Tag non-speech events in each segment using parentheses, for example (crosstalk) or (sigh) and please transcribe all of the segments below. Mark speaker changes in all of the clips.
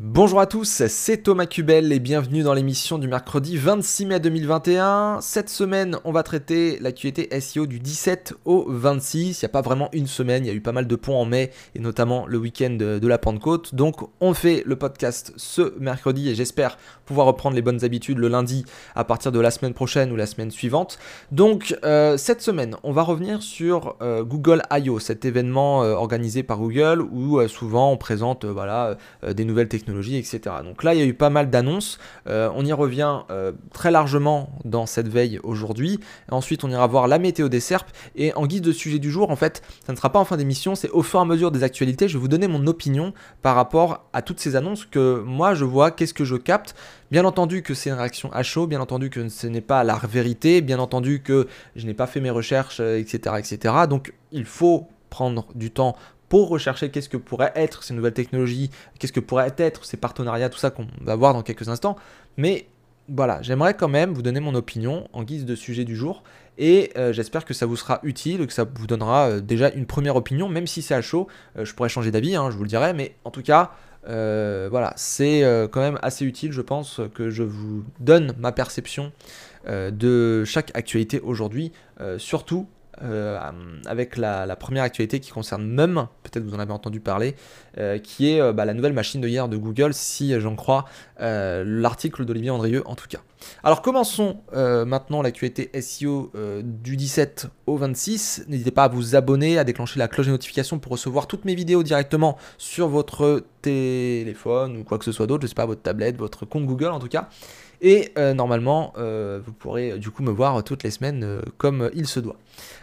Speaker 1: Bonjour à tous, c'est Thomas Cubel et bienvenue dans l'émission du mercredi 26 mai 2021. Cette semaine, on va traiter l'actualité SEO du 17 au 26. Il n'y a pas vraiment une semaine, il y a eu pas mal de ponts en mai et notamment le week-end de la Pentecôte. Donc on fait le podcast ce mercredi et j'espère pouvoir reprendre les bonnes habitudes le lundi à partir de la semaine prochaine ou la semaine suivante. Donc euh, cette semaine, on va revenir sur euh, Google I.O., cet événement euh, organisé par Google où souvent on présente voilà, des nouvelles technologies etc. Donc là, il y a eu pas mal d'annonces. Euh, on y revient euh, très largement dans cette veille aujourd'hui. Ensuite, on ira voir la météo des SERP. Et en guise de sujet du jour, en fait, ça ne sera pas en fin d'émission, c'est au fur et à mesure des actualités. Je vais vous donner mon opinion par rapport à toutes ces annonces que moi je vois, qu'est-ce que je capte. Bien entendu que c'est une réaction à chaud, bien entendu que ce n'est pas la vérité, bien entendu que je n'ai pas fait mes recherches, etc., euh, etc. Donc il faut prendre du temps pour rechercher qu'est-ce que pourraient être ces nouvelles technologies, qu'est-ce que pourraient être ces partenariats, tout ça qu'on va voir dans quelques instants. Mais voilà, j'aimerais quand même vous donner mon opinion en guise de sujet du jour et euh, j'espère que ça vous sera utile, que ça vous donnera euh, déjà une première opinion, même si c'est à chaud, euh, je pourrais changer d'avis, hein, je vous le dirai, mais en tout cas, voilà, c'est quand même assez utile, je pense, que je vous donne ma perception de chaque actualité aujourd'hui, surtout euh, avec la, première actualité qui concerne Mum, peut-être vous en avez entendu parler, euh, qui est euh, bah, la nouvelle machine de hier de Google, si j'en crois l'article d'Olivier Andrieux en tout cas. Alors commençons maintenant l'actualité SEO du 17 au 26. N'hésitez pas à vous abonner, à déclencher la cloche de notification pour recevoir toutes mes vidéos directement sur votre téléphone ou quoi que ce soit d'autre, je sais pas, votre tablette, votre compte Google en tout cas. Et normalement, vous pourrez du coup me voir toutes les semaines comme il se doit.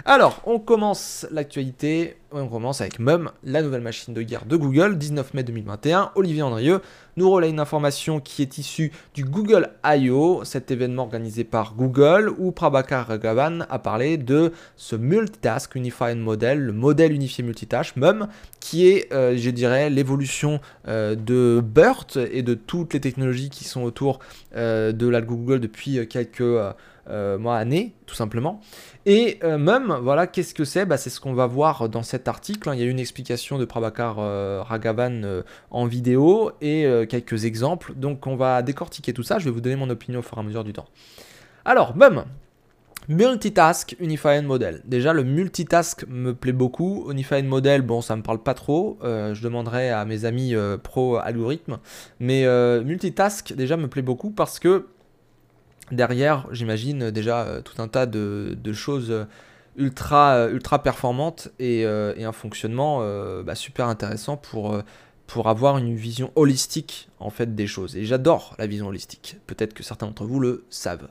Speaker 1: Alors, on commence l'actualité. On commence avec Mum, la nouvelle machine de guerre de Google, 19 mai 2021. Olivier Andrieux nous relaie une information qui est issue du Google I.O., cet événement organisé par Google, où Prabhakar Raghavan a parlé de ce Multitask Unified Model, le modèle unifié multitâche, MUM, qui est, je dirais, l'évolution de BERT et de toutes les technologies qui sont autour de la Google depuis euh, quelques euh, euh, mois, années, tout simplement. Et même, voilà, qu'est-ce que c'est? Bah, C'est ce qu'on va voir dans cet article. Hein. Il y a une explication de Prabhakar Raghavan en vidéo et quelques exemples. Donc on va décortiquer tout ça. Je vais vous donner mon opinion au fur et à mesure du temps. Alors, même, Multitask Unified Model. Déjà, le multitask me plaît beaucoup. Unified Model, bon, ça me parle pas trop. Euh, je demanderai à mes amis euh, pro algorithme. Mais euh, multitask, déjà, me plaît beaucoup parce que derrière, j'imagine déjà tout un tas de, choses ultra, ultra performantes et, un fonctionnement bah, super intéressant pour avoir une vision holistique en fait des choses. Et j'adore la vision holistique. Peut-être que certains d'entre vous le savent.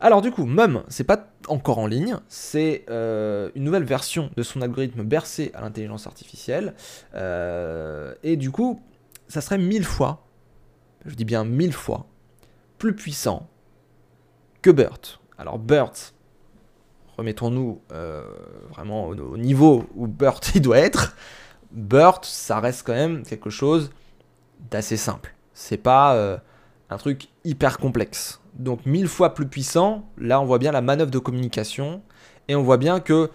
Speaker 1: Alors du coup, Mum, c'est pas encore en ligne, c'est euh, une nouvelle version de son algorithme bercé à l'intelligence artificielle. Euh, et du coup, ça serait mille fois, je dis bien mille fois, plus puissant que BERT. Alors BERT, remettons-nous euh, vraiment au, niveau où BERT (laughs) il doit être. BERT, ça reste quand même quelque chose d'assez simple. C'est pas un truc hyper complexe donc mille fois plus puissant. Là, on voit bien la manœuvre de communication et on voit bien que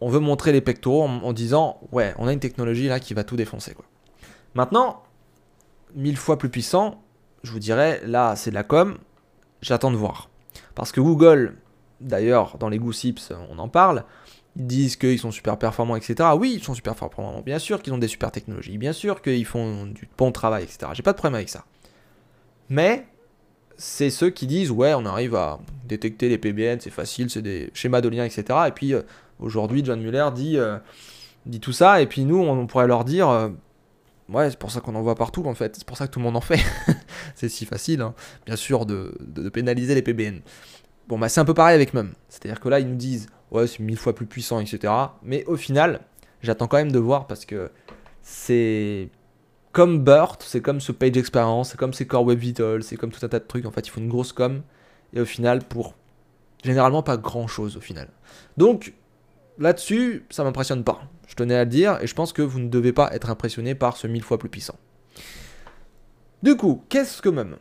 Speaker 1: on veut montrer les pectoraux en, disant ouais, on a une technologie là qui va tout défoncer. Maintenant, mille fois plus puissant, je vous dirais là, c'est de la com. J'attends de voir parce que Google, d'ailleurs, dans les goosips, on en parle. Ils disent qu'ils sont super performants, etc. Oui, ils sont super performants. Bien sûr qu'ils ont des super technologies. Bien sûr qu'ils font du bon travail, etc. J'ai pas de problème avec ça. Mais c'est ceux qui disent ouais on arrive à détecter les PBN, c'est facile, c'est des schémas de liens, etc. Et puis euh, aujourd'hui John Muller dit, euh, dit tout ça, et puis nous on, pourrait leur dire euh, ouais c'est pour ça qu'on en voit partout en fait, c'est pour ça que tout le monde en fait. (laughs) c'est si facile, hein, bien sûr, de, pénaliser les PBN. Bon bah c'est un peu pareil avec même, c'est-à-dire que là ils nous disent ouais c'est mille fois plus puissant, etc. Mais au final, j'attends quand même de voir parce que c'est comme BERT, c'est comme ce Page Experience, c'est comme ces Core Web Vitals, c'est comme tout un tas de trucs. En fait, il faut une grosse com. Et au final, pour généralement pas grand chose au final. Donc, là-dessus, ça m'impressionne pas. Je tenais à le dire, et je pense que vous ne devez pas être impressionné par ce mille fois plus puissant. Du coup, qu'est-ce que même?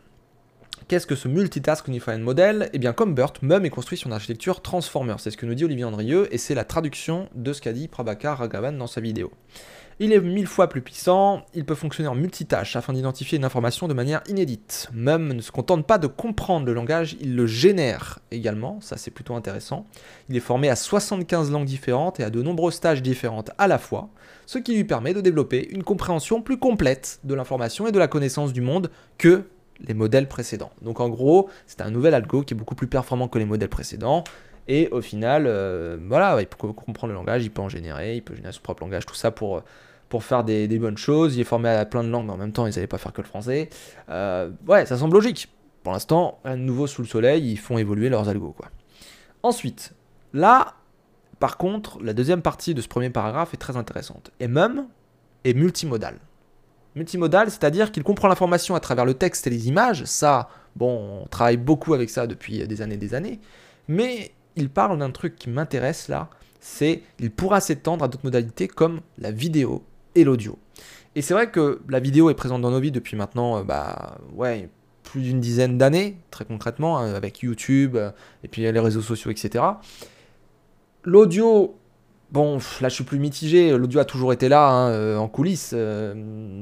Speaker 1: Qu'est-ce que ce Multitask Unified Model? Eh bien, comme BERT, MEM est construit sur une architecture Transformer. C'est ce que nous dit Olivier Andrieux et c'est la traduction de ce qu'a dit Prabhakar Raghavan dans sa vidéo. Il est mille fois plus puissant, il peut fonctionner en multitâche afin d'identifier une information de manière inédite. MEM ne se contente pas de comprendre le langage, il le génère également, ça c'est plutôt intéressant. Il est formé à 75 langues différentes et à de nombreuses tâches différentes à la fois, ce qui lui permet de développer une compréhension plus complète de l'information et de la connaissance du monde que les modèles précédents. Donc en gros, c'est un nouvel algo qui est beaucoup plus performant que les modèles précédents. Et au final, euh, voilà, il peut comprendre le langage, il peut en générer, il peut générer son propre langage, tout ça pour, pour faire des, bonnes choses. Il est formé à plein de langues, mais en même temps, ils n'allaient pas faire que le français. Euh, ouais, ça semble logique. Pour l'instant, un nouveau sous le soleil, ils font évoluer leurs algos. Ensuite, là, par contre, la deuxième partie de ce premier paragraphe est très intéressante. Et même est multimodal. Multimodal, c'est-à-dire qu'il comprend l'information à travers le texte et les images. Ça, bon, on travaille beaucoup avec ça depuis des années et des années. Mais il parle d'un truc qui m'intéresse là, c'est il pourra s'étendre à d'autres modalités comme la vidéo et l'audio. Et c'est vrai que la vidéo est présente dans nos vies depuis maintenant, euh, bah ouais, plus d'une dizaine d'années, très concrètement, hein, avec YouTube euh, et puis les réseaux sociaux, etc. L'audio, Bon, là je suis plus mitigé, l'audio a toujours été là hein, euh, en coulisses, euh,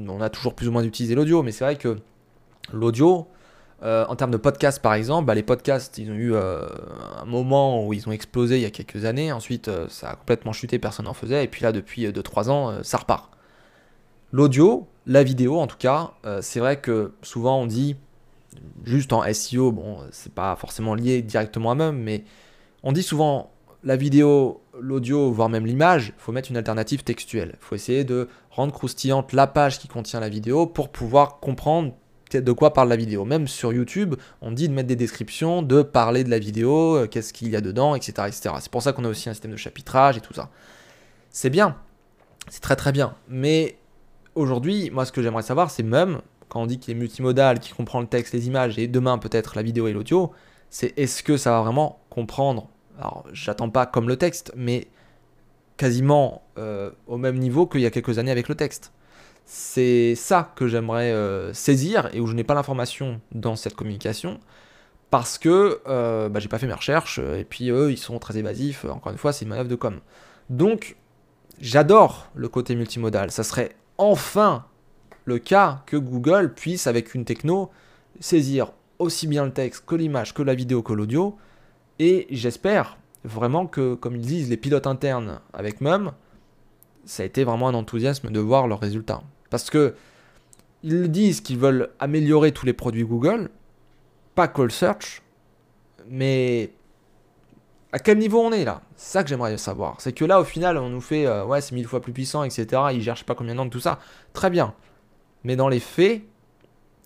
Speaker 1: on a toujours plus ou moins utilisé l'audio, mais c'est vrai que l'audio, euh, en termes de podcast par exemple, bah, les podcasts ils ont eu un moment où ils ont explosé il y a quelques années, ensuite ça a complètement chuté, personne n'en faisait, et puis là depuis 2-3 ans ça repart. L'audio, la vidéo en tout cas, c'est vrai que souvent on dit, juste en SEO, bon c'est pas forcément lié directement à même, mais on dit souvent la vidéo, l'audio, voire même l'image, il faut mettre une alternative textuelle. Il faut essayer de rendre croustillante la page qui contient la vidéo pour pouvoir comprendre de quoi parle la vidéo. Même sur YouTube, on dit de mettre des descriptions, de parler de la vidéo, euh, qu'est-ce qu'il y a dedans, etc. etc. C'est pour ça qu'on a aussi un système de chapitrage et tout ça. C'est bien, c'est très très bien. Mais aujourd'hui, moi ce que j'aimerais savoir, c'est même, quand on dit qu'il est multimodal, qu'il comprend le texte, les images, et demain peut-être la vidéo et l'audio, c'est est-ce que ça va vraiment comprendre alors j'attends pas comme le texte, mais quasiment euh, au même niveau qu'il y a quelques années avec le texte. C'est ça que j'aimerais euh, saisir et où je n'ai pas l'information dans cette communication parce que euh, bah, j'ai pas fait mes recherches et puis eux ils sont très évasifs. Encore une fois, c'est une manœuvre de com. Donc j'adore le côté multimodal. Ça serait enfin le cas que Google puisse avec une techno saisir aussi bien le texte que l'image, que la vidéo, que l'audio et j'espère vraiment que, comme ils disent, les pilotes internes avec MEM, ça a été vraiment un enthousiasme de voir leurs résultats. Parce que ils disent qu'ils veulent améliorer tous les produits Google, pas Call Search, mais à quel niveau on est là? C'est ça que j'aimerais savoir. C'est que là, au final, on nous fait, euh, ouais, c'est mille fois plus puissant, etc. Ils gèrent pas combien de tout ça. Très bien. Mais dans les faits,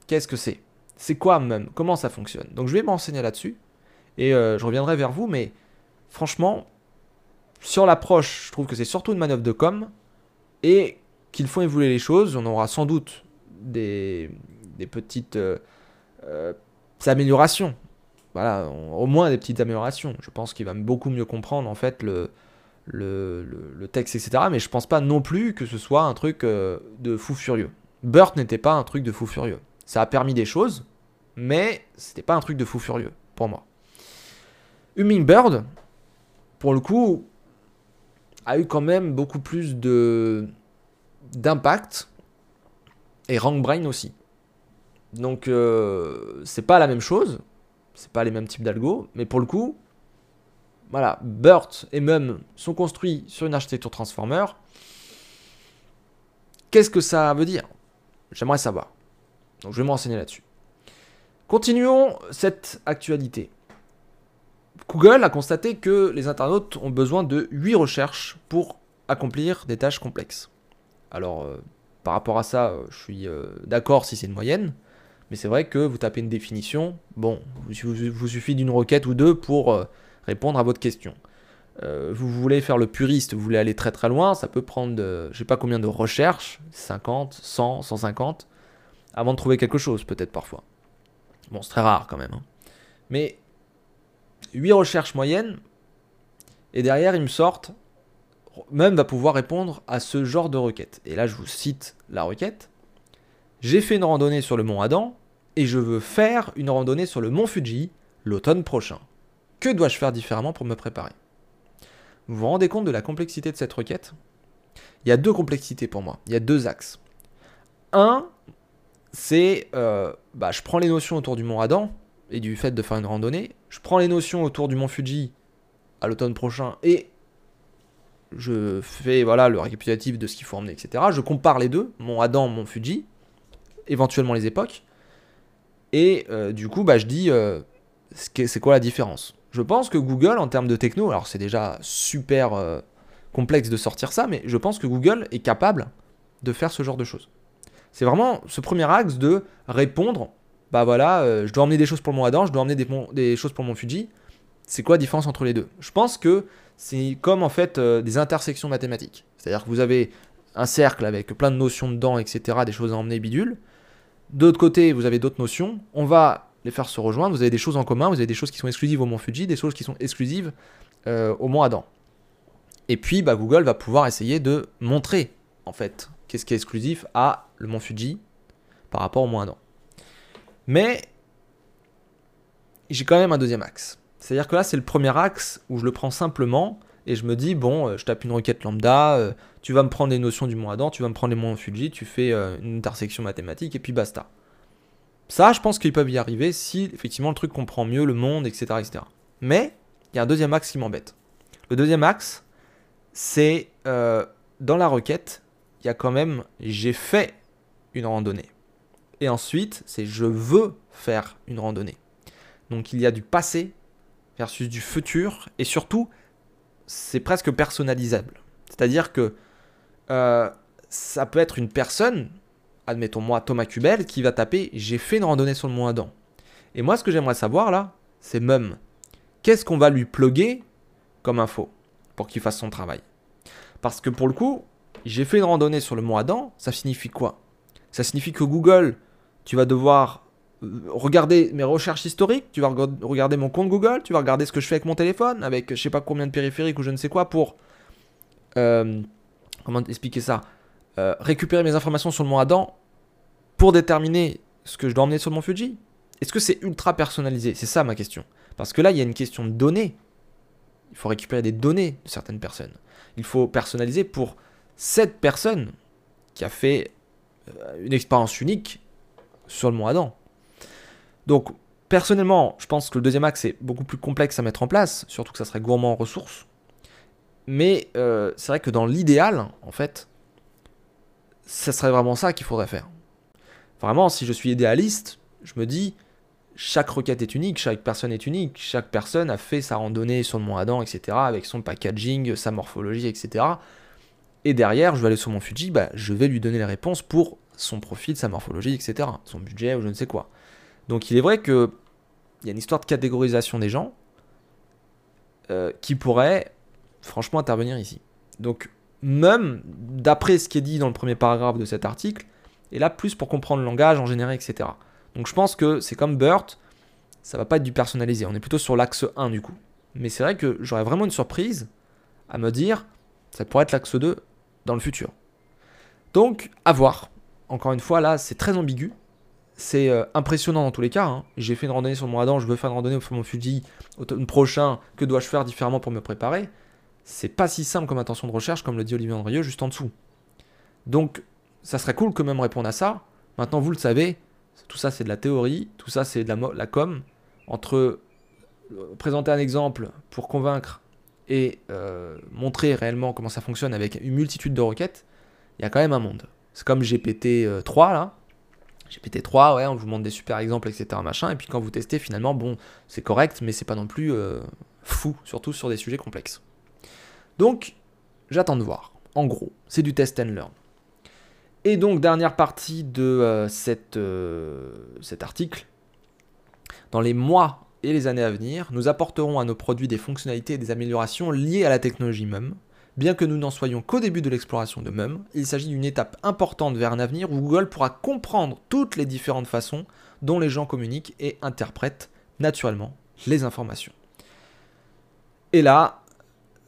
Speaker 1: qu'est-ce que c'est? C'est quoi même Comment ça fonctionne? Donc je vais m'enseigner là-dessus. Et euh, je reviendrai vers vous, mais franchement, sur l'approche, je trouve que c'est surtout une manœuvre de com et qu'il faut évoluer les choses. On aura sans doute des, petites euh, euh, améliorations. Voilà, au moins des petites améliorations. Je pense qu'il va beaucoup mieux comprendre en fait le, le, texte, etc. Mais je pense pas non plus que ce soit un truc de fou furieux. Burt n'était pas un truc de fou furieux. Ça a permis des choses, mais c'était pas un truc de fou furieux pour moi. Hummingbird, pour le coup, a eu quand même beaucoup plus de d'impact et RankBrain aussi. Donc euh, c'est pas la même chose, c'est pas les mêmes types d'algo, mais pour le coup, voilà, BERT et MEM sont construits sur une architecture transformer. Qu'est-ce que ça veut dire? J'aimerais savoir. Donc je vais me renseigner là-dessus. Continuons cette actualité. Google a constaté que les internautes ont besoin de 8 recherches pour accomplir des tâches complexes. Alors, euh, par rapport à ça, euh, je suis euh, d'accord si c'est une moyenne, mais c'est vrai que vous tapez une définition, bon, vous, vous suffit d'une requête ou deux pour répondre à votre question. vous voulez faire le puriste, vous voulez aller très très loin, ça peut prendre, je je sais pas combien de recherches, 50, 100, 150, avant de trouver quelque chose, peut-être parfois. Bon, c'est très rare quand même. Hein. Mais 8 recherches moyennes, et derrière, ils me sortent, même va pouvoir répondre à ce genre de requête. Et là, je vous cite la requête. J'ai fait une randonnée sur le mont Adam, et je veux faire une randonnée sur le mont Fuji l'automne prochain. Que dois-je faire différemment pour me préparer? Vous vous rendez compte de la complexité de cette requête? Il y a deux complexités pour moi, il y a deux axes. Un, c'est euh, bah, je prends les notions autour du mont Adam et du fait de faire une randonnée, je prends les notions autour du mont Fuji à l'automne prochain et je fais voilà le récapitulatif de ce qu'il faut emmener, etc. Je compare les deux, mon Adam, mon Fuji, éventuellement les époques, et euh, du coup, bah, je dis euh, c'est quoi la différence? Je pense que Google, en termes de techno, alors c'est déjà super euh, complexe de sortir ça, mais je pense que Google est capable de faire ce genre de choses. C'est vraiment ce premier axe de répondre, bah voilà, je dois emmener des choses pour mon Adam, je dois emmener des, choses pour mon Fuji. C'est quoi la différence entre les deux? Je pense que c'est comme en fait des intersections mathématiques. C'est-à-dire que vous avez un cercle avec plein de notions dedans, etc., des choses à emmener bidule. D'autre côté, vous avez d'autres notions. On va les faire se rejoindre. Vous avez des choses en commun. Vous avez des choses qui sont exclusives au Mont Fuji, des choses qui sont exclusives euh, au Mont Adam. Et puis, bah, Google va pouvoir essayer de montrer, en fait, qu'est-ce qui est exclusif à le Mont Fuji par rapport au Mont Adam. Mais j'ai quand même un deuxième axe. C'est-à-dire que là, c'est le premier axe où je le prends simplement et je me dis, bon, euh, je tape une requête lambda, euh, tu vas me prendre les notions du mont Adam, tu vas me prendre les monts Fuji, tu fais euh, une intersection mathématique et puis basta. Ça, je pense qu'ils peuvent y arriver si effectivement le truc comprend mieux le monde, etc. etc. Mais il y a un deuxième axe qui m'embête. Le deuxième axe, c'est dans la requête, il y a quand même j'ai fait une randonnée. Et ensuite, c'est je veux faire une randonnée. Donc il y a du passé versus du futur et surtout c'est presque personnalisable. C'est-à-dire que euh, ça peut être une personne, admettons moi Thomas Cubel, qui va taper j'ai fait une randonnée sur le mont Adam. Et moi ce que j'aimerais savoir là, c'est Mum. Qu'est-ce qu'on va lui pluguer comme info pour qu'il fasse son travail? Parce que pour le coup, j'ai fait une randonnée sur le mont Adam, ça signifie quoi? Ça signifie que Google, tu vas devoir regarder mes recherches historiques, tu vas regarder mon compte Google, tu vas regarder ce que je fais avec mon téléphone, avec je sais pas combien de périphériques ou je ne sais quoi pour. Euh, comment expliquer ça euh, Récupérer mes informations sur le mont Adam pour déterminer ce que je dois emmener sur mon Fuji Est-ce que c'est ultra personnalisé? C'est ça ma question. Parce que là, il y a une question de données. Il faut récupérer des données de certaines personnes. Il faut personnaliser pour cette personne qui a fait euh, une expérience unique sur le mont Adam. Donc, personnellement, je pense que le deuxième axe est beaucoup plus complexe à mettre en place, surtout que ça serait gourmand en ressources. Mais euh, c'est vrai que dans l'idéal, en fait, ça serait vraiment ça qu'il faudrait faire. Vraiment, si je suis idéaliste, je me dis, chaque requête est unique, chaque personne est unique, chaque personne a fait sa randonnée sur le mont Adam, etc., avec son packaging, sa morphologie, etc. Et derrière, je vais aller sur mon Fuji, bah, je vais lui donner les réponses pour son profil, sa morphologie, etc., son budget ou je ne sais quoi. Donc il est vrai qu'il y a une histoire de catégorisation des gens euh, qui pourrait franchement intervenir ici. Donc même d'après ce qui est dit dans le premier paragraphe de cet article, et là plus pour comprendre le langage en général, etc. Donc je pense que c'est comme BERT, ça va pas être du personnalisé, on est plutôt sur l'axe 1 du coup. Mais c'est vrai que j'aurais vraiment une surprise à me dire, ça pourrait être l'axe 2 dans le futur. Donc, à voir. Encore une fois, là, c'est très ambigu c'est euh, impressionnant dans tous les cas. Hein. J'ai fait une randonnée sur mon Adam, je veux faire une randonnée sur mon Fuji automne prochain. Que dois-je faire différemment pour me préparer? C'est pas si simple comme intention de recherche, comme le dit Olivier Andrieux, juste en dessous. Donc, ça serait cool que même répondre à ça. Maintenant, vous le savez, tout ça c'est de la théorie, tout ça c'est de la, la com. Entre euh, présenter un exemple pour convaincre et euh, montrer réellement comment ça fonctionne avec une multitude de requêtes, il y a quand même un monde. C'est comme GPT-3 là, GPT-3, ouais, on vous montre des super exemples, etc. Machin, et puis quand vous testez, finalement, bon, c'est correct, mais c'est pas non plus euh, fou, surtout sur des sujets complexes. Donc, j'attends de voir. En gros, c'est du test and learn. Et donc, dernière partie de euh, cette, euh, cet article. Dans les mois et les années à venir, nous apporterons à nos produits des fonctionnalités et des améliorations liées à la technologie même, Bien que nous n'en soyons qu'au début de l'exploration de MEM, il s'agit d'une étape importante vers un avenir où Google pourra comprendre toutes les différentes façons dont les gens communiquent et interprètent naturellement les informations. Et là,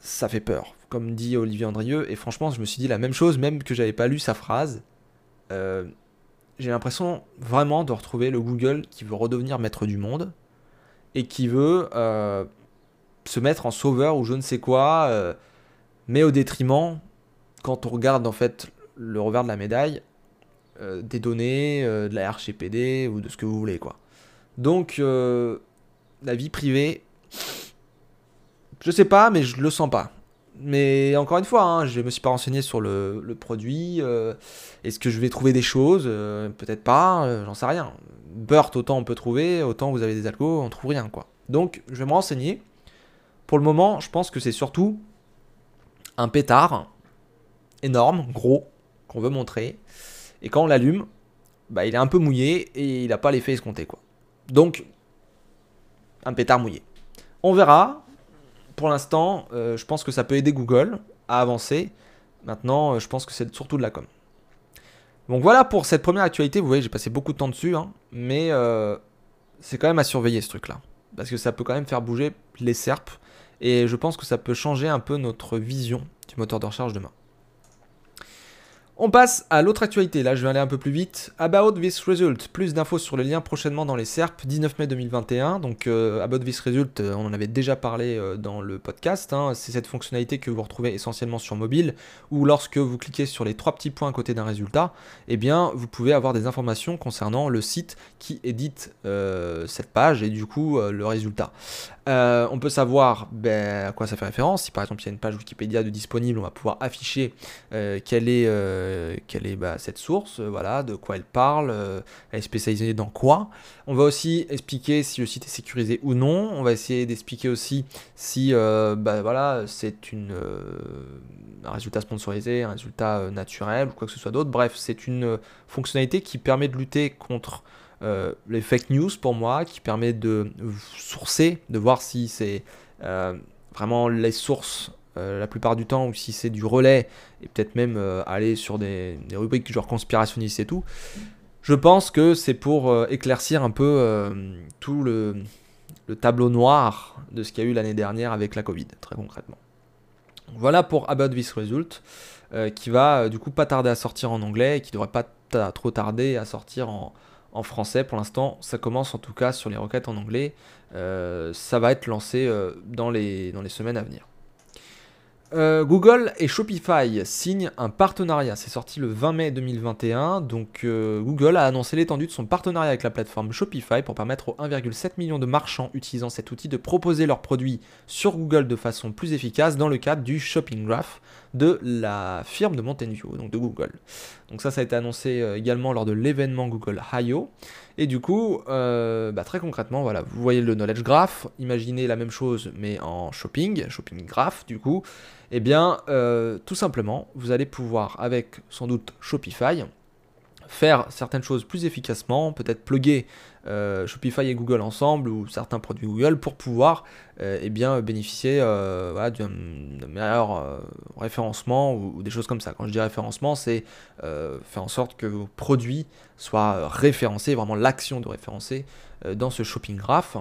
Speaker 1: ça fait peur, comme dit Olivier Andrieux, et franchement, je me suis dit la même chose, même que j'avais pas lu sa phrase. Euh, j'ai l'impression vraiment de retrouver le Google qui veut redevenir maître du monde et qui veut euh, se mettre en sauveur ou je ne sais quoi, euh, mais au détriment, quand on regarde en fait le revers de la médaille, euh, des données, de la RGPD ou de ce que vous voulez quoi. Donc la vie privée, je sais pas, mais je le sens pas. Mais encore une fois, hein, je me suis pas renseigné sur le, produit. Euh, est-ce que je vais trouver des choses euh, Peut-être pas, euh, j'en sais rien. Burt, autant on peut trouver, autant vous avez des algos, on trouve rien quoi. Donc je vais me renseigner. Pour le moment, je pense que c'est surtout un pétard énorme, gros, qu'on veut montrer. Et quand on l'allume, bah, il est un peu mouillé et il n'a pas l'effet escompté quoi. Donc, un pétard mouillé. On verra, pour l'instant, euh, je pense que ça peut aider Google à avancer. Maintenant, euh, je pense que c'est surtout de la com. Donc voilà pour cette première actualité. Vous voyez, j'ai passé beaucoup de temps dessus, hein, mais euh, c'est quand même à surveiller ce truc-là. Parce que ça peut quand même faire bouger les SERP. Et je pense que ça peut changer un peu notre vision du moteur de recherche demain. On passe à l'autre actualité, là je vais aller un peu plus vite. About this result, plus d'infos sur le lien prochainement dans les SERP, 19 mai 2021. Donc euh, About this result, euh, on en avait déjà parlé euh, dans le podcast. Hein. C'est cette fonctionnalité que vous retrouvez essentiellement sur mobile, où lorsque vous cliquez sur les trois petits points à côté d'un résultat, eh bien vous pouvez avoir des informations concernant le site qui édite cette page et du coup le résultat. On peut savoir ben, à quoi ça fait référence. Si par exemple il y a une page Wikipédia de disponible, on va pouvoir afficher quelle est euh, quelle est bah, cette source, euh, voilà, de quoi elle parle, euh, elle est spécialisée dans quoi. On va aussi expliquer si le site est sécurisé ou non. On va essayer d'expliquer aussi si bah, c'est un résultat sponsorisé, un résultat naturel ou quoi que ce soit d'autre. Bref, c'est une fonctionnalité qui permet de lutter contre les fake news pour moi, qui permet de sourcer, de voir si c'est vraiment les sources euh, la plupart du temps, ou si c'est du relais, et peut-être même euh, aller sur des, rubriques genre conspirationnistes et tout, je pense que c'est pour euh, éclaircir un peu tout le, tableau noir de ce qu'il y a eu l'année dernière avec la Covid, très concrètement. Voilà pour About This Result, qui va du coup pas tarder à sortir en anglais et qui devrait pas trop tarder à sortir en, en français. Pour l'instant, ça commence en tout cas sur les requêtes en anglais. ça va être lancé dans, les, dans les semaines à venir. Euh, Google et Shopify signent un partenariat. C'est sorti le 20 mai 2021. Donc, euh, Google a annoncé l'étendue de son partenariat avec la plateforme Shopify pour permettre aux 1,7 million de marchands utilisant cet outil de proposer leurs produits sur Google de façon plus efficace dans le cadre du Shopping Graph de la firme de Mountain View, donc de Google. Donc ça, ça a été annoncé euh, également lors de l'événement Google I.O. Et du coup, euh, bah, très concrètement, voilà, vous voyez le knowledge graph, imaginez la même chose mais en shopping, shopping graph du coup, et eh bien euh, tout simplement, vous allez pouvoir avec sans doute Shopify faire certaines choses plus efficacement, peut-être plugger euh, Shopify et Google ensemble ou certains produits Google pour pouvoir euh, eh bénéficier euh, d'un meilleur référencement ou, des choses comme ça. Quand je dis référencement, c'est faire en sorte que vos produits soient référencés, vraiment l'action de référencer dans ce shopping graph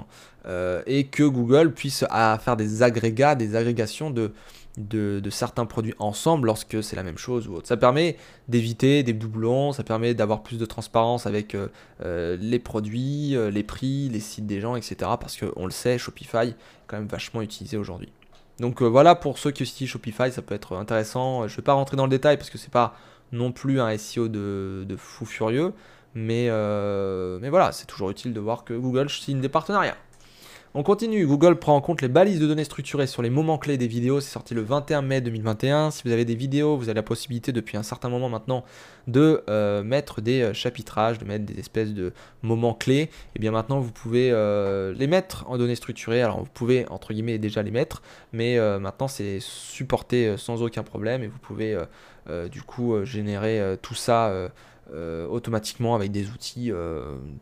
Speaker 1: et que Google puisse faire des agrégats, des agrégations de de, certains produits ensemble lorsque c'est la même chose ou autre. Ça permet d'éviter des doublons, ça permet d'avoir plus de transparence avec euh, euh, les produits, euh, les prix, les sites des gens, etc. Parce qu'on le sait, Shopify est quand même vachement utilisé aujourd'hui. Donc voilà pour ceux qui utilisent Shopify, ça peut être intéressant. Je ne vais pas rentrer dans le détail parce que c'est pas non plus un SEO de, fou furieux. Mais, mais voilà, c'est toujours utile de voir que Google signe des partenariats. On continue, Google prend en compte les balises de données structurées sur les moments clés des vidéos, c'est sorti le 21 mai 2021. Si vous avez des vidéos, vous avez la possibilité depuis un certain moment maintenant de euh, mettre des euh, chapitrages, de mettre des espèces de moments clés. Et eh bien maintenant vous pouvez euh, les mettre en données structurées. Alors vous pouvez entre guillemets déjà les mettre, mais maintenant c'est supporté sans aucun problème et vous pouvez du coup générer tout ça. Automatiquement avec des outils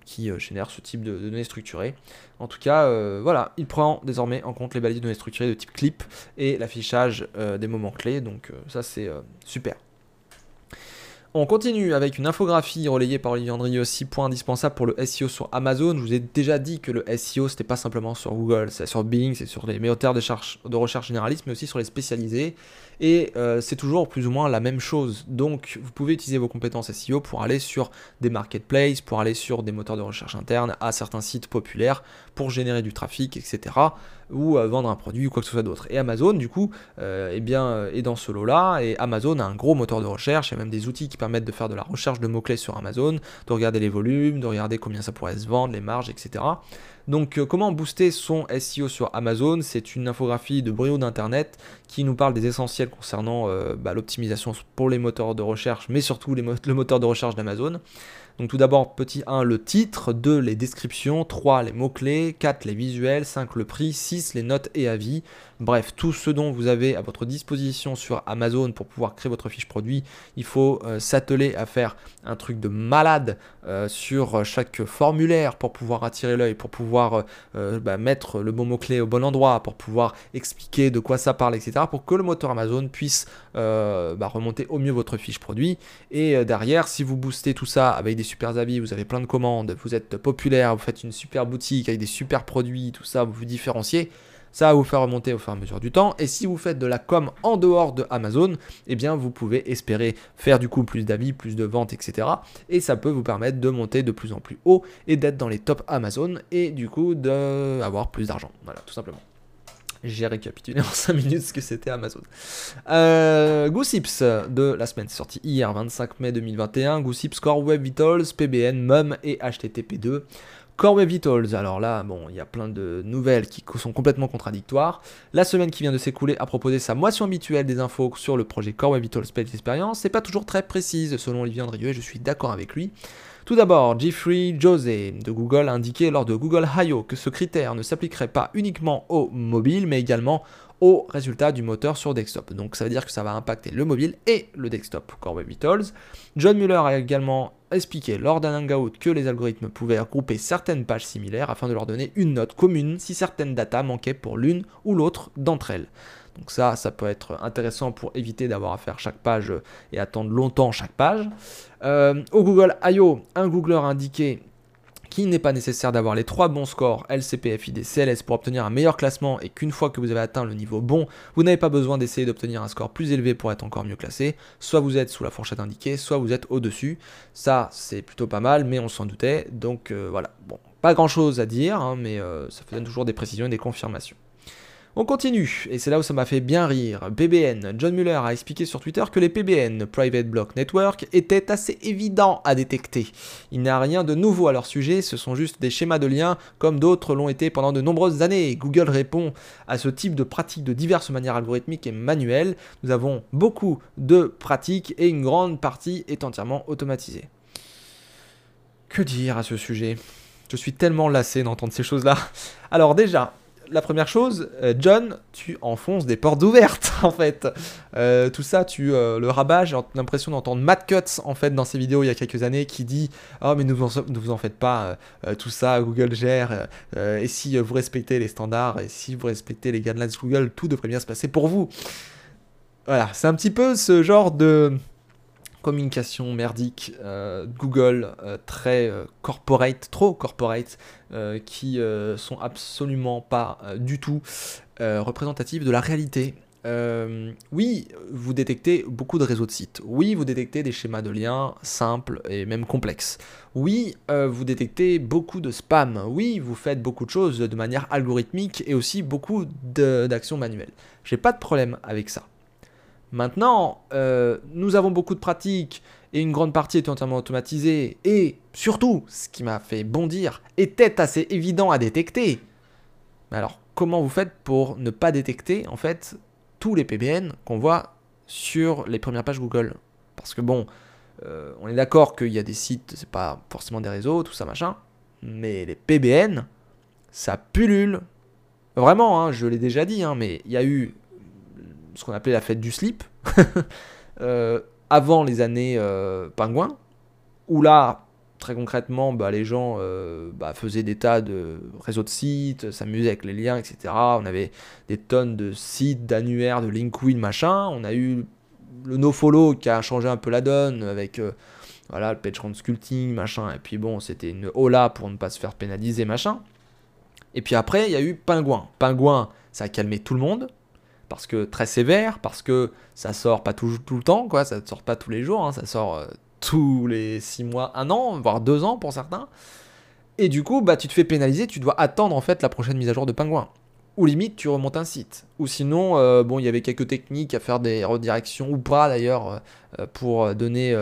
Speaker 1: qui génèrent ce type de données structurées. En tout cas, euh, voilà, il prend désormais en compte les balises de données structurées de type clip et l'affichage euh, des moments clés, donc euh, ça c'est super. On continue avec une infographie relayée par Olivier Andrieux aussi, point indispensable pour le SEO sur Amazon. Je vous ai déjà dit que le SEO, c'était pas simplement sur Google, c'est sur Bing, c'est sur les moteurs de, de recherche généralistes, mais aussi sur les spécialisés. Et euh, c'est toujours plus ou moins la même chose. Donc vous pouvez utiliser vos compétences SEO pour aller sur des marketplaces, pour aller sur des moteurs de recherche internes, à certains sites populaires, pour générer du trafic, etc. Ou euh, vendre un produit ou quoi que ce soit d'autre. Et Amazon, du coup, euh, eh bien, est dans ce lot-là. Et Amazon a un gros moteur de recherche. Il y a même des outils qui permettent de faire de la recherche de mots-clés sur Amazon, de regarder les volumes, de regarder combien ça pourrait se vendre, les marges, etc. Donc euh, comment booster son SEO sur Amazon? C'est une infographie de brio d'internet qui nous parle des essentiels concernant euh, bah, l'optimisation pour les moteurs de recherche, mais surtout le moteur de recherche d'Amazon. Donc tout d'abord, petit 1, le titre, 2, les descriptions, 3, les mots-clés, 4, les visuels, 5, le prix, 6, les notes et avis. Bref, tout ce dont vous avez à votre disposition sur Amazon pour pouvoir créer votre fiche produit, il faut euh, s'atteler à faire un truc de malade euh, sur chaque formulaire pour pouvoir attirer l'œil, pour pouvoir euh, bah, mettre le bon mot-clé au bon endroit, pour pouvoir expliquer de quoi ça parle, etc. pour que le moteur Amazon puisse bah, remonter au mieux votre fiche produit. Et derrière, si vous boostez tout ça avec des super avis, vous avez plein de commandes, vous êtes populaire, vous faites une super boutique avec des super produits, tout ça, vous vous différenciez, ça va vous faire remonter au fur et à mesure du temps. Et si vous faites de la com en dehors de Amazon, eh bien vous pouvez espérer faire du coup plus d'avis, plus de ventes, etc. Et ça peut vous permettre de monter de plus en plus haut et d'être dans les top Amazon et du coup d'avoir plus d'argent. Voilà, tout simplement. J'ai récapitulé en 5 minutes ce que c'était Amazon. Euh, Goosips de la semaine, c'est sorti hier, 25 mai 2021. Goosips Core Web Vitals, PBN, MUM et HTTP2. Core Web Vitals, alors là, bon, il y a plein de nouvelles qui sont complètement contradictoires. La semaine qui vient de s'écouler a proposé sa motion habituelle des infos sur le projet Core Web Vitals Page Experience. C'est pas toujours très précise selon Olivier Andrieux et je suis d'accord avec lui. Tout d'abord, Jeffrey Jose de Google a indiqué lors de Google I.O. que ce critère ne s'appliquerait pas uniquement au mobile, mais également aux résultats du moteur sur desktop. Donc ça veut dire que ça va impacter le mobile et le desktop Core Web Vitals. John Mueller a également expliqué lors d'un hangout que les algorithmes pouvaient regrouper certaines pages similaires afin de leur donner une note commune si certaines datas manquaient pour l'une ou l'autre d'entre elles. Donc ça, ça peut être intéressant pour éviter d'avoir à faire chaque page et attendre longtemps chaque page. Euh, au Google I.O., un Googler a indiqué qu'il n'est pas nécessaire d'avoir les trois bons scores LCP, FID, CLS pour obtenir un meilleur classement et qu'une fois que vous avez atteint le niveau bon, vous n'avez pas besoin d'essayer d'obtenir un score plus élevé pour être encore mieux classé. Soit vous êtes sous la fourchette indiquée, soit vous êtes au-dessus. Ça, c'est plutôt pas mal, mais on s'en doutait. Donc euh, voilà, bon, pas grand-chose à dire, hein, mais euh, ça donne toujours des précisions et des confirmations. On continue, et c'est là où ça m'a fait bien rire. PBN, John Muller a expliqué sur Twitter que les PBN, Private Block Network, étaient assez évidents à détecter. Il n'y a rien de nouveau à leur sujet, ce sont juste des schémas de liens comme d'autres l'ont été pendant de nombreuses années. Google répond à ce type de pratiques de diverses manières algorithmiques et manuelles. Nous avons beaucoup de pratiques et une grande partie est entièrement automatisée. Que dire à ce sujet? Je suis tellement lassé d'entendre ces choses-là. Alors déjà, la première chose, euh, John, tu enfonces des portes ouvertes (laughs) en fait. Euh, tout ça, tu euh, le rabats. J'ai l'impression d'entendre Matt Cutts en fait dans ses vidéos il y a quelques années qui dit Oh, mais ne vous, en, vous en faites pas, tout ça, Google gère. et si vous respectez les standards et si vous respectez les guidelines Google, tout devrait bien se passer pour vous. Voilà, c'est un petit peu ce genre de communication merdique, euh, Google euh, très euh, corporate, trop corporate, qui sont absolument pas du tout représentatives de la réalité. oui, vous détectez beaucoup de réseaux de sites. Oui, vous détectez des schémas de liens simples et même complexes. Oui, vous détectez beaucoup de spam. Oui, vous faites beaucoup de choses de manière algorithmique et aussi beaucoup d'actions manuelles. J'ai pas de problème avec ça. Maintenant, euh, nous avons beaucoup de pratiques et une grande partie est entièrement automatisée. Et surtout, ce qui m'a fait bondir, était assez évident à détecter. Mais alors, comment vous faites pour ne pas détecter en fait tous les PBN qu'on voit sur les premières pages Google? Parce que bon, euh, on est d'accord qu'il y a des sites, c'est pas forcément des réseaux, tout ça machin, mais les PBN, ça pullule. Vraiment, hein, je l'ai déjà dit, hein, mais il y a eu ce qu'on appelait la fête du slip, (laughs) euh, avant les années euh, pingouins, où là, très concrètement, bah, les gens euh, bah, faisaient des tas de réseaux de sites, s'amusaient avec les liens, etc. On avait des tonnes de sites, d'annuaires, de LinkedIn, machin. On a eu le nofollow qui a changé un peu la donne avec voilà, le PageRank Sculpting, machin. Et puis bon, c'était une hola pour ne pas se faire pénaliser, machin. Et puis après, il y a eu Pingouin. Pingouin, ça a calmé tout le monde parce que très sévère, parce que ça sort pas tout, le temps, quoi, ça ne sort pas tous les jours, hein, ça sort euh, tous les 6 mois, 1 an, voire 2 ans pour certains. Et du coup, bah, tu te fais pénaliser, tu dois attendre en fait la prochaine mise à jour de Pingouin. Ou limite, tu remontes un site. Ou sinon, euh, bon, il y avait quelques techniques à faire des redirections ou pas d'ailleurs euh, pour donner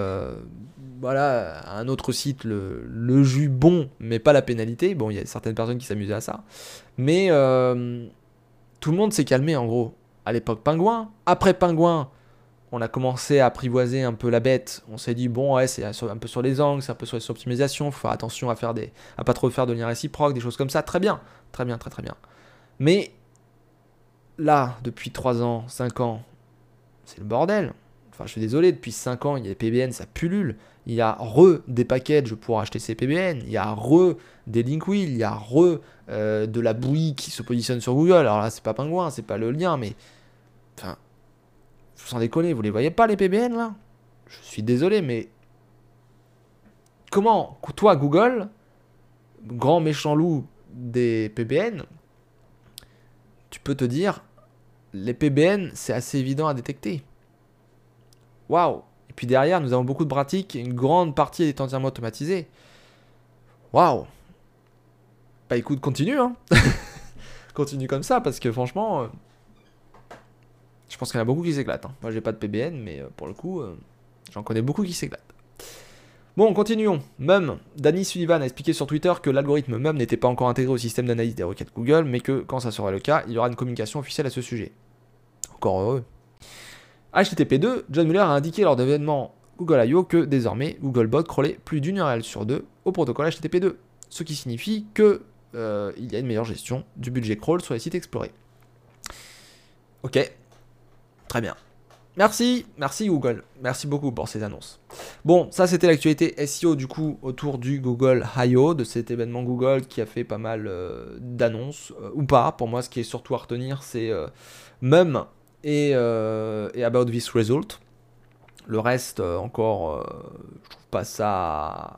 Speaker 1: voilà, à un autre site le, le, jus bon, mais pas la pénalité. Bon, il y a certaines personnes qui s'amusaient à ça. Mais tout le monde s'est calmé en gros à l'époque Pingouin. Après Pingouin, on a commencé à apprivoiser un peu la bête. On s'est dit, bon, ouais, c'est un peu sur les angles, c'est un peu sur les optimisations, faut faire attention à faire des, pas trop faire de liens réciproques, des choses comme ça. Très bien, très bien, très très bien. Mais là, depuis 3 ans, 5 ans, c'est le bordel. Je suis désolé, depuis 5 ans, il y a les PBN, ça pullule. Il y a re des packages pour acheter ces PBN. Il y a re des link wheels. Il y a re euh, de la bouillie qui se positionne sur Google. Alors là, c'est pas pingouin, c'est pas le lien, mais. Enfin. Sans déconner, vous les voyez pas les PBN là? Je suis désolé, mais. Comment, toi, Google, grand méchant loup des PBN, tu peux te dire, les PBN, c'est assez évident à détecter? Waouh Et puis derrière, nous avons beaucoup de pratiques une grande partie est entièrement automatisée. Waouh Bah écoute, continue, hein (laughs) Continue comme ça, parce que franchement, euh, je pense qu'il y en a beaucoup qui s'éclatent. Hein. Moi, j'ai pas de PBN, mais euh, pour le coup, euh, j'en connais beaucoup qui s'éclatent. Bon, continuons. Mum, Danny Sullivan a expliqué sur Twitter que l'algorithme Mum n'était pas encore intégré au système d'analyse des requêtes Google, mais que quand ça sera le cas, il y aura une communication officielle à ce sujet. Encore heureux. HTTP2, John Muller a indiqué lors d'événements Google I.O. que désormais Googlebot crawlait plus d'une URL sur deux au protocole HTTP2, ce qui signifie que euh, il y a une meilleure gestion du budget crawl sur les sites explorés. Ok, très bien. Merci, merci Google, merci beaucoup pour ces annonces. Bon, ça c'était l'actualité SEO du coup autour du Google I.O., de cet événement Google qui a fait pas mal euh, d'annonces, euh, ou pas. Pour moi, ce qui est surtout à retenir, c'est même euh, et, About This Result. Le reste, euh, encore, euh, je trouve pas ça.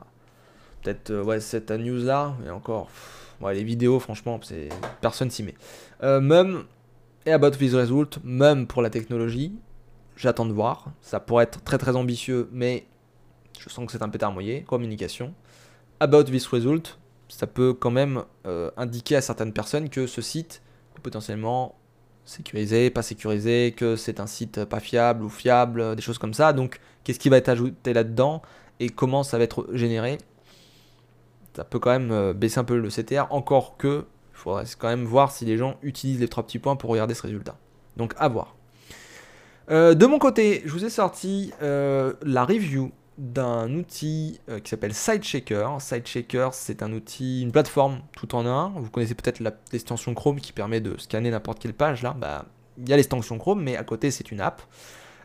Speaker 1: Peut-être, ouais, cette news-là, et encore, ouais, les vidéos, franchement, c'est personne s'y met. même et About This Result, même pour la technologie, j'attends de voir. Ça pourrait être très très ambitieux, mais je sens que c'est un pétard mouillé. Communication. About This Result, ça peut quand même indiquer à certaines personnes que ce site est potentiellement sécurisé, pas sécurisé, que c'est un site pas fiable ou fiable, des choses comme ça. Donc, qu'est-ce qui va être ajouté là-dedans et comment ça va être généré? Ça peut quand même euh, baisser un peu le CTR, encore que il faudrait quand même voir si les gens utilisent les trois petits points pour regarder ce résultat. Donc, à voir. Euh, de mon côté, je vous ai sorti euh, la review d'un outil euh, qui s'appelle SideShaker. SideShaker, c'est un outil, une plateforme tout en un. Vous connaissez peut-être l'extension Chrome qui permet de scanner n'importe quelle page. Là, bah, il y a l'extension Chrome, mais à côté, c'est une app.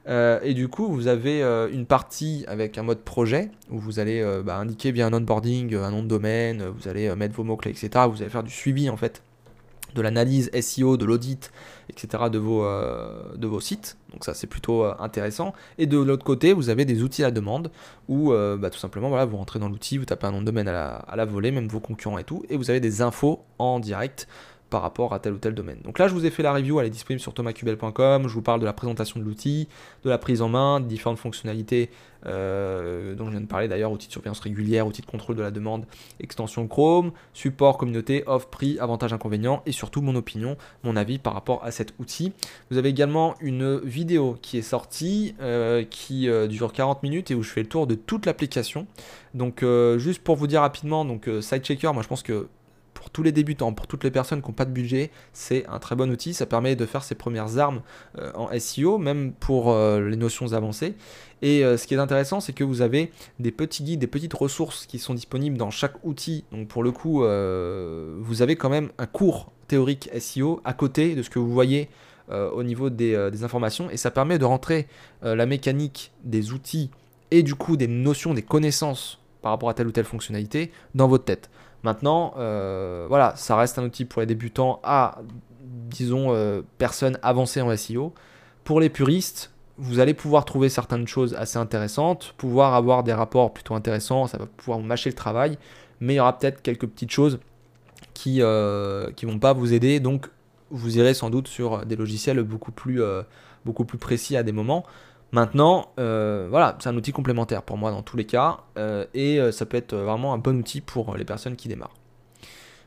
Speaker 1: Euh, et du coup, vous avez euh, une partie avec un mode projet où vous allez bah, indiquer via un onboarding, un nom de domaine, vous allez mettre vos mots-clés, etc. Vous allez faire du suivi en fait de l'analyse SEO, de l'audit, etc. De vos, euh, de vos sites. Donc ça c'est plutôt euh, intéressant. Et de l'autre côté, vous avez des outils à demande où euh, bah, tout simplement voilà, vous rentrez dans l'outil, vous tapez un nom de domaine la, à la volée, même vos concurrents et tout, et vous avez des infos en direct par rapport à tel ou tel domaine. Donc là, je vous ai fait la review, elle est disponible sur thomascubel.com. Je vous parle de la présentation de l'outil, de la prise en main, différentes fonctionnalités euh, dont je viens de parler d'ailleurs, outils de surveillance régulière, outils de contrôle de la demande, extension Chrome, support communauté, offre, prix, avantages, inconvénients et surtout mon opinion, mon avis par rapport à cet outil. Vous avez également une vidéo qui est sortie euh, qui euh, dure 40 minutes et où je fais le tour de toute l'application. Donc juste pour vous dire rapidement, donc SideChecker, moi je pense que pour tous les débutants, pour toutes les personnes qui n'ont pas de budget, c'est un très bon outil. Ça permet de faire ses premières armes euh, en SEO, même pour euh, les notions avancées. Et euh, ce qui est intéressant, c'est que vous avez des petits guides, des petites ressources qui sont disponibles dans chaque outil. Donc pour le coup, vous avez quand même un cours théorique SEO à côté de ce que vous voyez au niveau des, des, informations. Et ça permet de rentrer la mécanique des outils et du coup des notions, des connaissances par rapport à telle ou telle fonctionnalité dans votre tête. Maintenant, euh, voilà, ça reste un outil pour les débutants à, disons, euh, personnes avancées en SEO. Pour les puristes, vous allez pouvoir trouver certaines choses assez intéressantes, pouvoir avoir des rapports plutôt intéressants, ça va pouvoir mâcher le travail, mais il y aura peut-être quelques petites choses qui ne euh, vont pas vous aider. Donc, vous irez sans doute sur des logiciels beaucoup plus, beaucoup plus précis à des moments. Maintenant, voilà, c'est un outil complémentaire pour moi dans tous les cas, et ça peut être vraiment un bon outil pour les personnes qui démarrent.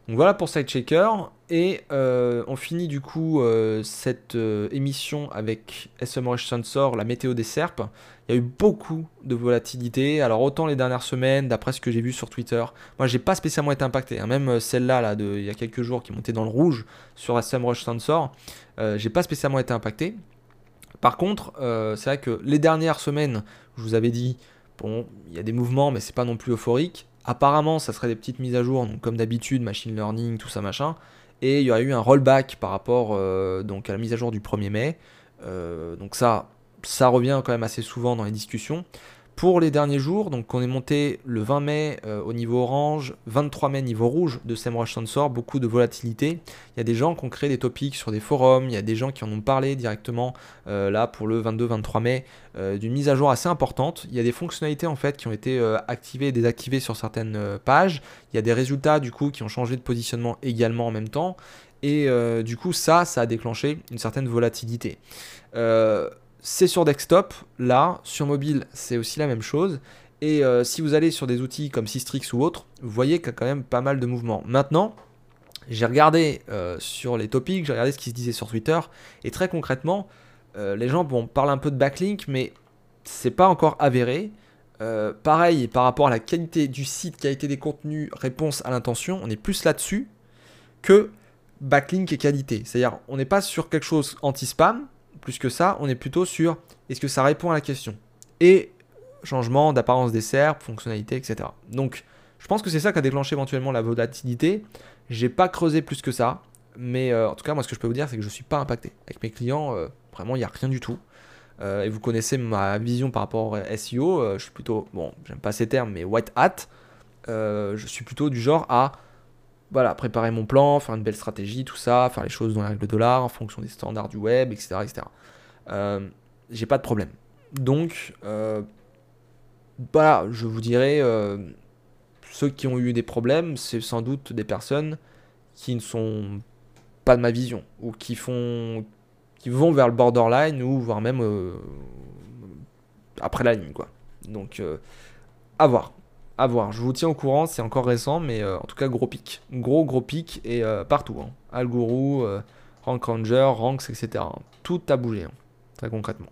Speaker 1: Donc voilà pour SideChecker. Et euh, on finit du coup euh, cette euh, émission avec SMrush Sensor, la météo des serpes. Il y a eu beaucoup de volatilité. Alors autant les dernières semaines, d'après ce que j'ai vu sur Twitter, moi j'ai pas spécialement été impacté. Hein. Même celle-là, là, il y a quelques jours, qui montait dans le rouge sur SMrush Sensor, j'ai pas spécialement été impacté. Par contre, c'est vrai que les dernières semaines, je vous avais dit, bon, il y a des mouvements, mais c'est pas non plus euphorique. Apparemment, ça serait des petites mises à jour, donc comme d'habitude, machine learning, tout ça machin. Et il y aurait eu un rollback par rapport euh, donc à la mise à jour du 1er mai. Euh, donc ça, ça revient quand même assez souvent dans les discussions. Pour les derniers jours, donc on est monté le 20 mai euh, au niveau orange, 23 mai niveau rouge de SEMrush Sensor, beaucoup de volatilité. Il y a des gens qui ont créé des topics sur des forums, il y a des gens qui en ont parlé directement euh, là pour le 22-23 mai euh, d'une mise à jour assez importante. Il y a des fonctionnalités en fait qui ont été activées et désactivées sur certaines pages. Il y a des résultats du coup qui ont changé de positionnement également en même temps. Et du coup ça, ça a déclenché une certaine volatilité c'est sur desktop, là, sur mobile, c'est aussi la même chose. Et euh, si vous allez sur des outils comme Systrix ou autres, vous voyez qu'il y a quand même pas mal de mouvements. Maintenant, j'ai regardé euh, sur les topics, j'ai regardé ce qui se disait sur Twitter, et très concrètement, euh, les gens vont parler un peu de backlink, mais c'est pas encore avéré. pareil, par rapport à la qualité du site, qualité des contenus, réponse à l'intention, on est plus là-dessus que backlink et qualité. C'est-à-dire, on n'est pas sur quelque chose anti-spam, plus que ça, on est plutôt sur est-ce que ça répond à la question? Et changement d'apparence des serpes, fonctionnalité, etc. Donc, je pense que c'est ça qui a déclenché éventuellement la volatilité. J'ai pas creusé plus que ça, mais euh, en tout cas, moi, ce que je peux vous dire, c'est que je suis pas impacté. Avec mes clients, euh, vraiment, il n'y a rien du tout. Euh, et vous connaissez ma vision par rapport au SEO. je suis plutôt, bon, j'aime pas ces termes, mais white hat. je suis plutôt du genre à voilà, préparer mon plan, faire une belle stratégie, tout ça, faire les choses dans les règles de dollar, en fonction des standards du web, etc. etc. Euh, j'ai pas de problème. Donc, euh, voilà, je vous dirais, euh, ceux qui ont eu des problèmes, c'est sans doute des personnes qui ne sont pas de ma vision, ou qui font qui vont vers le borderline, ou voire même après la ligne, quoi. Donc, à voir à voir. Je vous tiens au courant, c'est encore récent, mais euh, en tout cas, gros pic. Gros, gros pic et euh, partout. Hein. Euh, Rank Ranger, Ranks, etc. Tout a bougé, hein, très concrètement.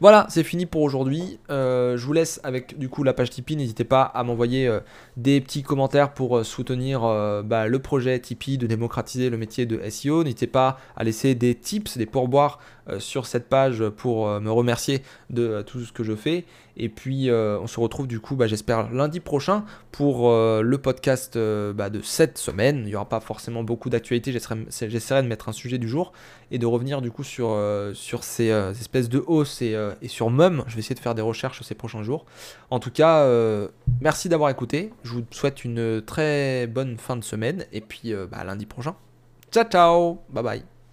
Speaker 1: Voilà, c'est fini pour aujourd'hui. je vous laisse avec du coup la page Tipeee. N'hésitez pas à m'envoyer des petits commentaires pour soutenir bah, le projet Tipeee de démocratiser le métier de SEO. N'hésitez pas à laisser des tips, des pourboires sur cette page pour me remercier de tout ce que je fais. Et puis euh, on se retrouve du coup, bah, j'espère, lundi prochain pour euh, le podcast euh, bah, de cette semaine. Il n'y aura pas forcément beaucoup d'actualités, j'essaierai de mettre un sujet du jour et de revenir du coup sur, sur ces espèces de hausses et, sur MUM. Je vais essayer de faire des recherches ces prochains jours. En tout cas, merci d'avoir écouté. Je vous souhaite une très bonne fin de semaine et puis bah, lundi prochain. Ciao ciao, bye bye.